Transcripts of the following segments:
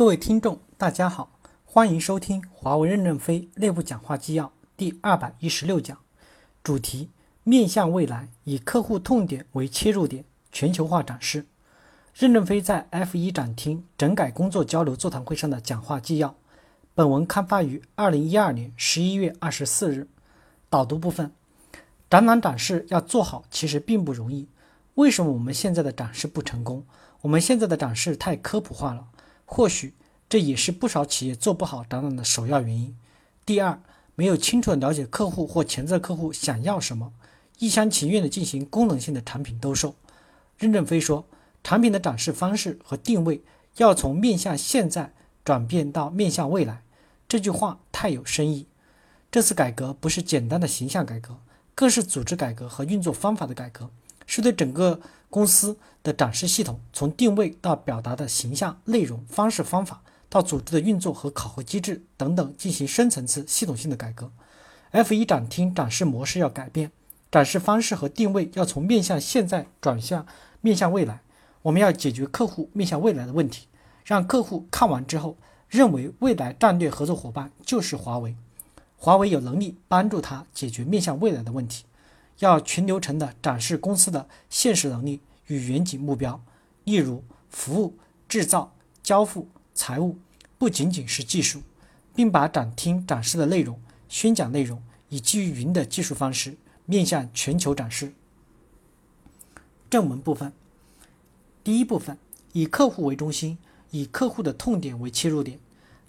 各位听众，大家好，欢迎收听华为任正非内部讲话纪要第二百一十六讲，主题：面向未来，以客户痛点为切入点，全球化展示。任正非在 F 一展厅整改工作交流座谈会上的讲话纪要。本文刊发于二零一二年十一月二十四日。导读部分：展览展示要做好，其实并不容易。为什么我们现在的展示不成功？我们现在的展示太科普化了。或许这也是不少企业做不好展览的首要原因。第二，没有清楚的了解客户或潜在客户想要什么，一厢情愿的进行功能性的产品兜售。任正非说，产品的展示方式和定位要从面向现在转变到面向未来。这句话太有深意。这次改革不是简单的形象改革，更是组织改革和运作方法的改革。是对整个公司的展示系统，从定位到表达的形象、内容、方式、方法，到组织的运作和考核机制等等，进行深层次、系统性的改革。F 一展厅展示模式要改变，展示方式和定位要从面向现在转向面向未来。我们要解决客户面向未来的问题，让客户看完之后认为未来战略合作伙伴就是华为，华为有能力帮助他解决面向未来的问题。要全流程的展示公司的现实能力与远景目标，例如服务、制造、交付、财务，不仅仅是技术，并把展厅展示的内容、宣讲内容以基于云的技术方式面向全球展示。正文部分，第一部分以客户为中心，以客户的痛点为切入点，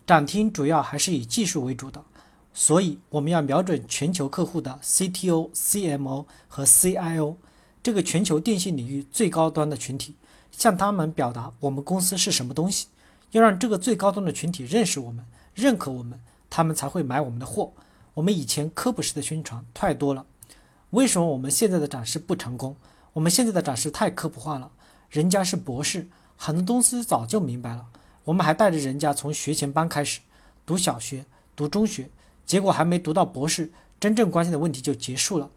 展厅主要还是以技术为主的。所以，我们要瞄准全球客户的 CTO、CMO 和 CIO 这个全球电信领域最高端的群体，向他们表达我们公司是什么东西。要让这个最高端的群体认识我们、认可我们，他们才会买我们的货。我们以前科普式的宣传太多了，为什么我们现在的展示不成功？我们现在的展示太科普化了，人家是博士，很多东西早就明白了，我们还带着人家从学前班开始读小学、读中学。结果还没读到博士，真正关心的问题就结束了。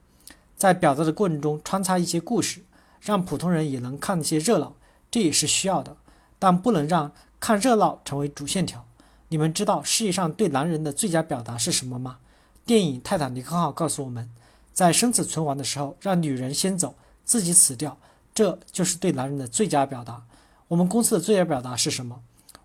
在表达的过程中穿插一些故事，让普通人也能看一些热闹，这也是需要的。但不能让看热闹成为主线条。你们知道世界上对男人的最佳表达是什么吗？电影《泰坦尼克号》告诉我们，在生死存亡的时候，让女人先走，自己死掉，这就是对男人的最佳表达。我们公司的最佳表达是什么？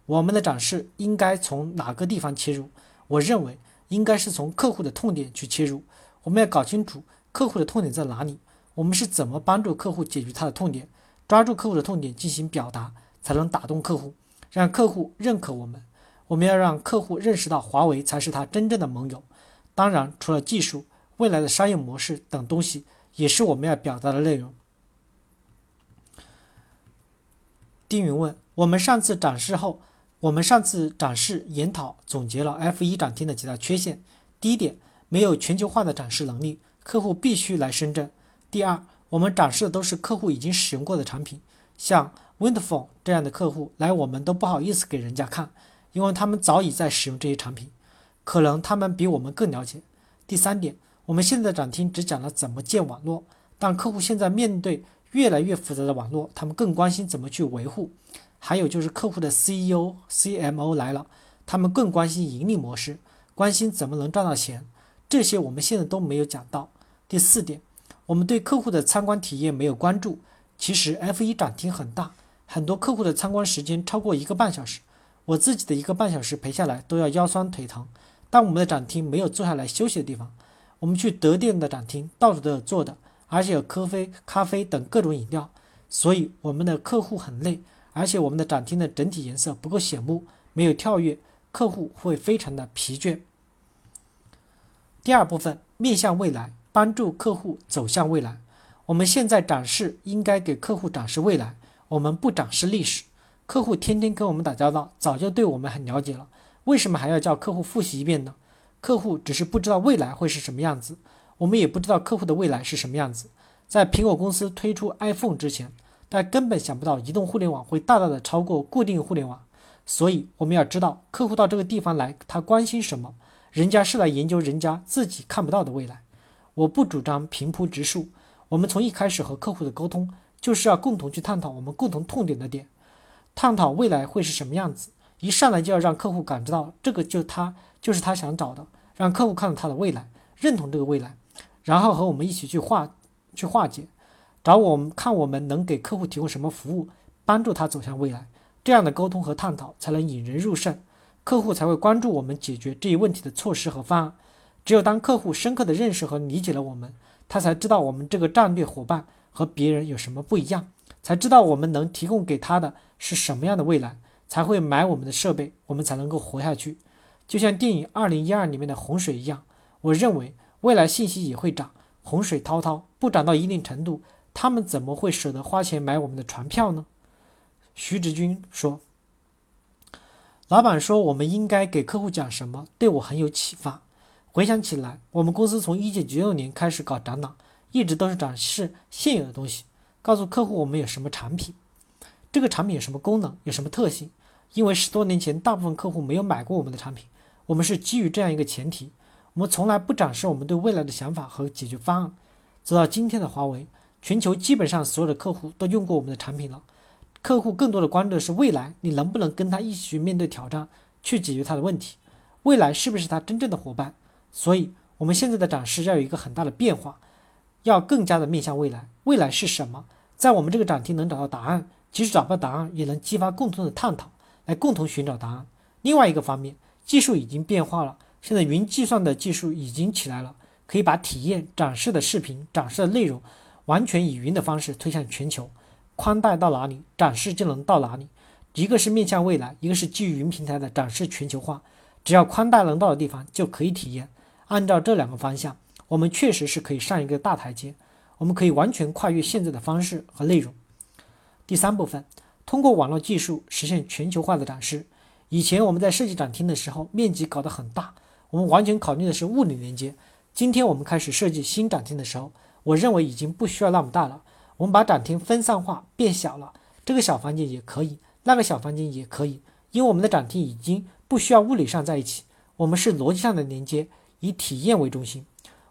我们的展示应该从哪个地方切入？我认为。应该是从客户的痛点去切入，我们要搞清楚客户的痛点在哪里，我们是怎么帮助客户解决他的痛点，抓住客户的痛点进行表达，才能打动客户，让客户认可我们。我们要让客户认识到华为才是他真正的盟友。当然，除了技术、未来的商业模式等东西，也是我们要表达的内容。丁云问：我们上次展示后。我们上次展示研讨总结了 F 一展厅的几大缺陷。第一点，没有全球化的展示能力，客户必须来深圳。第二，我们展示的都是客户已经使用过的产品，像 Windphone 这样的客户来我们都不好意思给人家看，因为他们早已在使用这些产品，可能他们比我们更了解。第三点，我们现在展厅只讲了怎么建网络，但客户现在面对越来越复杂的网络，他们更关心怎么去维护。还有就是客户的 CEO、CMO 来了，他们更关心盈利模式，关心怎么能赚到钱，这些我们现在都没有讲到。第四点，我们对客户的参观体验没有关注。其实 F 一展厅很大，很多客户的参观时间超过一个半小时，我自己的一个半小时陪下来都要腰酸腿疼。但我们的展厅没有坐下来休息的地方，我们去德店的展厅到处都有坐的，而且有咖啡、咖啡等各种饮料，所以我们的客户很累。而且我们的展厅的整体颜色不够醒目，没有跳跃，客户会非常的疲倦。第二部分面向未来，帮助客户走向未来。我们现在展示应该给客户展示未来，我们不展示历史。客户天天跟我们打交道，早就对我们很了解了，为什么还要叫客户复习一遍呢？客户只是不知道未来会是什么样子，我们也不知道客户的未来是什么样子。在苹果公司推出 iPhone 之前。但根本想不到移动互联网会大大的超过固定互联网，所以我们要知道客户到这个地方来，他关心什么？人家是来研究人家自己看不到的未来。我不主张平铺直述，我们从一开始和客户的沟通就是要共同去探讨我们共同痛点的点，探讨未来会是什么样子，一上来就要让客户感知到这个就他就是他想找的，让客户看到他的未来，认同这个未来，然后和我们一起去化去化解，找我们看我们能给客户提供什么服务，帮助他走向未来。这样的沟通和探讨才能引人入胜，客户才会关注我们解决这一问题的措施和方案。只有当客户深刻的认识和理解了我们，他才知道我们这个战略伙伴和别人有什么不一样，才知道我们能提供给他的是什么样的未来，才会买我们的设备，我们才能够活下去。就像电影《二零一二》里面的洪水一样，我认为未来信息也会涨，洪水滔滔，不涨到一定程度，他们怎么会舍得花钱买我们的船票呢？徐志军说：“老板说我们应该给客户讲什么，对我很有启发。回想起来，我们公司从一九九六年开始搞展览，一直都是展示现有的东西，告诉客户我们有什么产品，这个产品有什么功能，有什么特性。因为十多年前大部分客户没有买过我们的产品，我们是基于这样一个前提，我们从来不展示我们对未来的想法和解决方案。走到今天的华为，全球基本上所有的客户都用过我们的产品了。”客户更多的关注的是未来，你能不能跟他一起去面对挑战，去解决他的问题？未来是不是他真正的伙伴？所以，我们现在的展示要有一个很大的变化，要更加的面向未来。未来是什么？在我们这个展厅能找到答案，即使找不到答案，也能激发共同的探讨，来共同寻找答案。另外一个方面，技术已经变化了，现在云计算的技术已经起来了，可以把体验展示的视频、展示的内容，完全以云的方式推向全球。宽带到哪里，展示就能到哪里。一个是面向未来，一个是基于云平台的展示全球化。只要宽带能到的地方，就可以体验。按照这两个方向，我们确实是可以上一个大台阶。我们可以完全跨越现在的方式和内容。第三部分，通过网络技术实现全球化的展示。以前我们在设计展厅的时候，面积搞得很大，我们完全考虑的是物理连接。今天我们开始设计新展厅的时候，我认为已经不需要那么大了。我们把展厅分散化变小了，这个小房间也可以，那个小房间也可以，因为我们的展厅已经不需要物理上在一起，我们是逻辑上的连接，以体验为中心。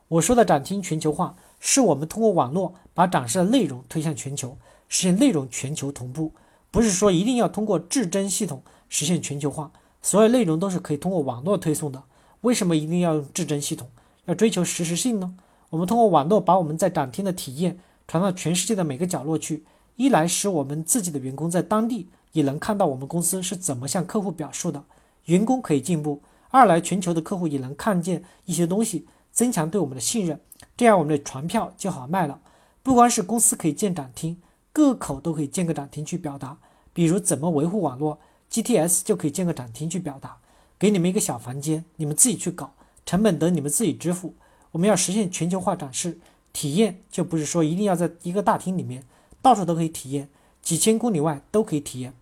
我说的展厅全球化，是我们通过网络把展示的内容推向全球，实现内容全球同步，不是说一定要通过至臻系统实现全球化，所有内容都是可以通过网络推送的。为什么一定要用至臻系统？要追求实时性呢？我们通过网络把我们在展厅的体验。传到全世界的每个角落去，一来使我们自己的员工在当地也能看到我们公司是怎么向客户表述的，员工可以进步；二来全球的客户也能看见一些东西，增强对我们的信任，这样我们的船票就好卖了。不光是公司可以建展厅，各口都可以建个展厅去表达，比如怎么维护网络，GTS 就可以建个展厅去表达。给你们一个小房间，你们自己去搞，成本等你们自己支付。我们要实现全球化展示。体验就不是说一定要在一个大厅里面，到处都可以体验，几千公里外都可以体验。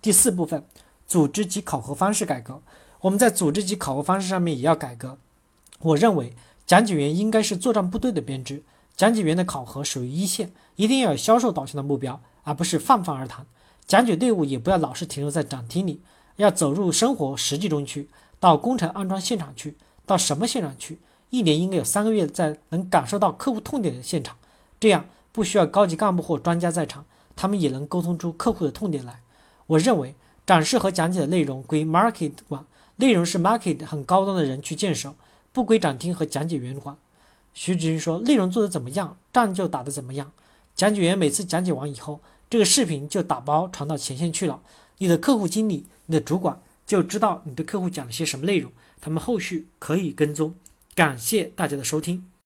第四部分，组织及考核方式改革，我们在组织及考核方式上面也要改革。我认为讲解员应该是作战部队的编制，讲解员的考核属于一线，一定要有销售导向的目标，而不是泛泛而谈。讲解队伍也不要老是停留在展厅里，要走入生活实际中去，到工程安装现场去，到什么现场去？一年应该有三个月在能感受到客户痛点的现场，这样不需要高级干部或专家在场，他们也能沟通出客户的痛点来。我认为展示和讲解的内容归 market 管，内容是 market 很高端的人去建设，不归展厅和讲解员管。徐志军说：“内容做得怎么样，仗就打得怎么样。讲解员每次讲解完以后，这个视频就打包传到前线去了，你的客户经理、你的主管就知道你对客户讲了些什么内容，他们后续可以跟踪。”感谢大家的收听。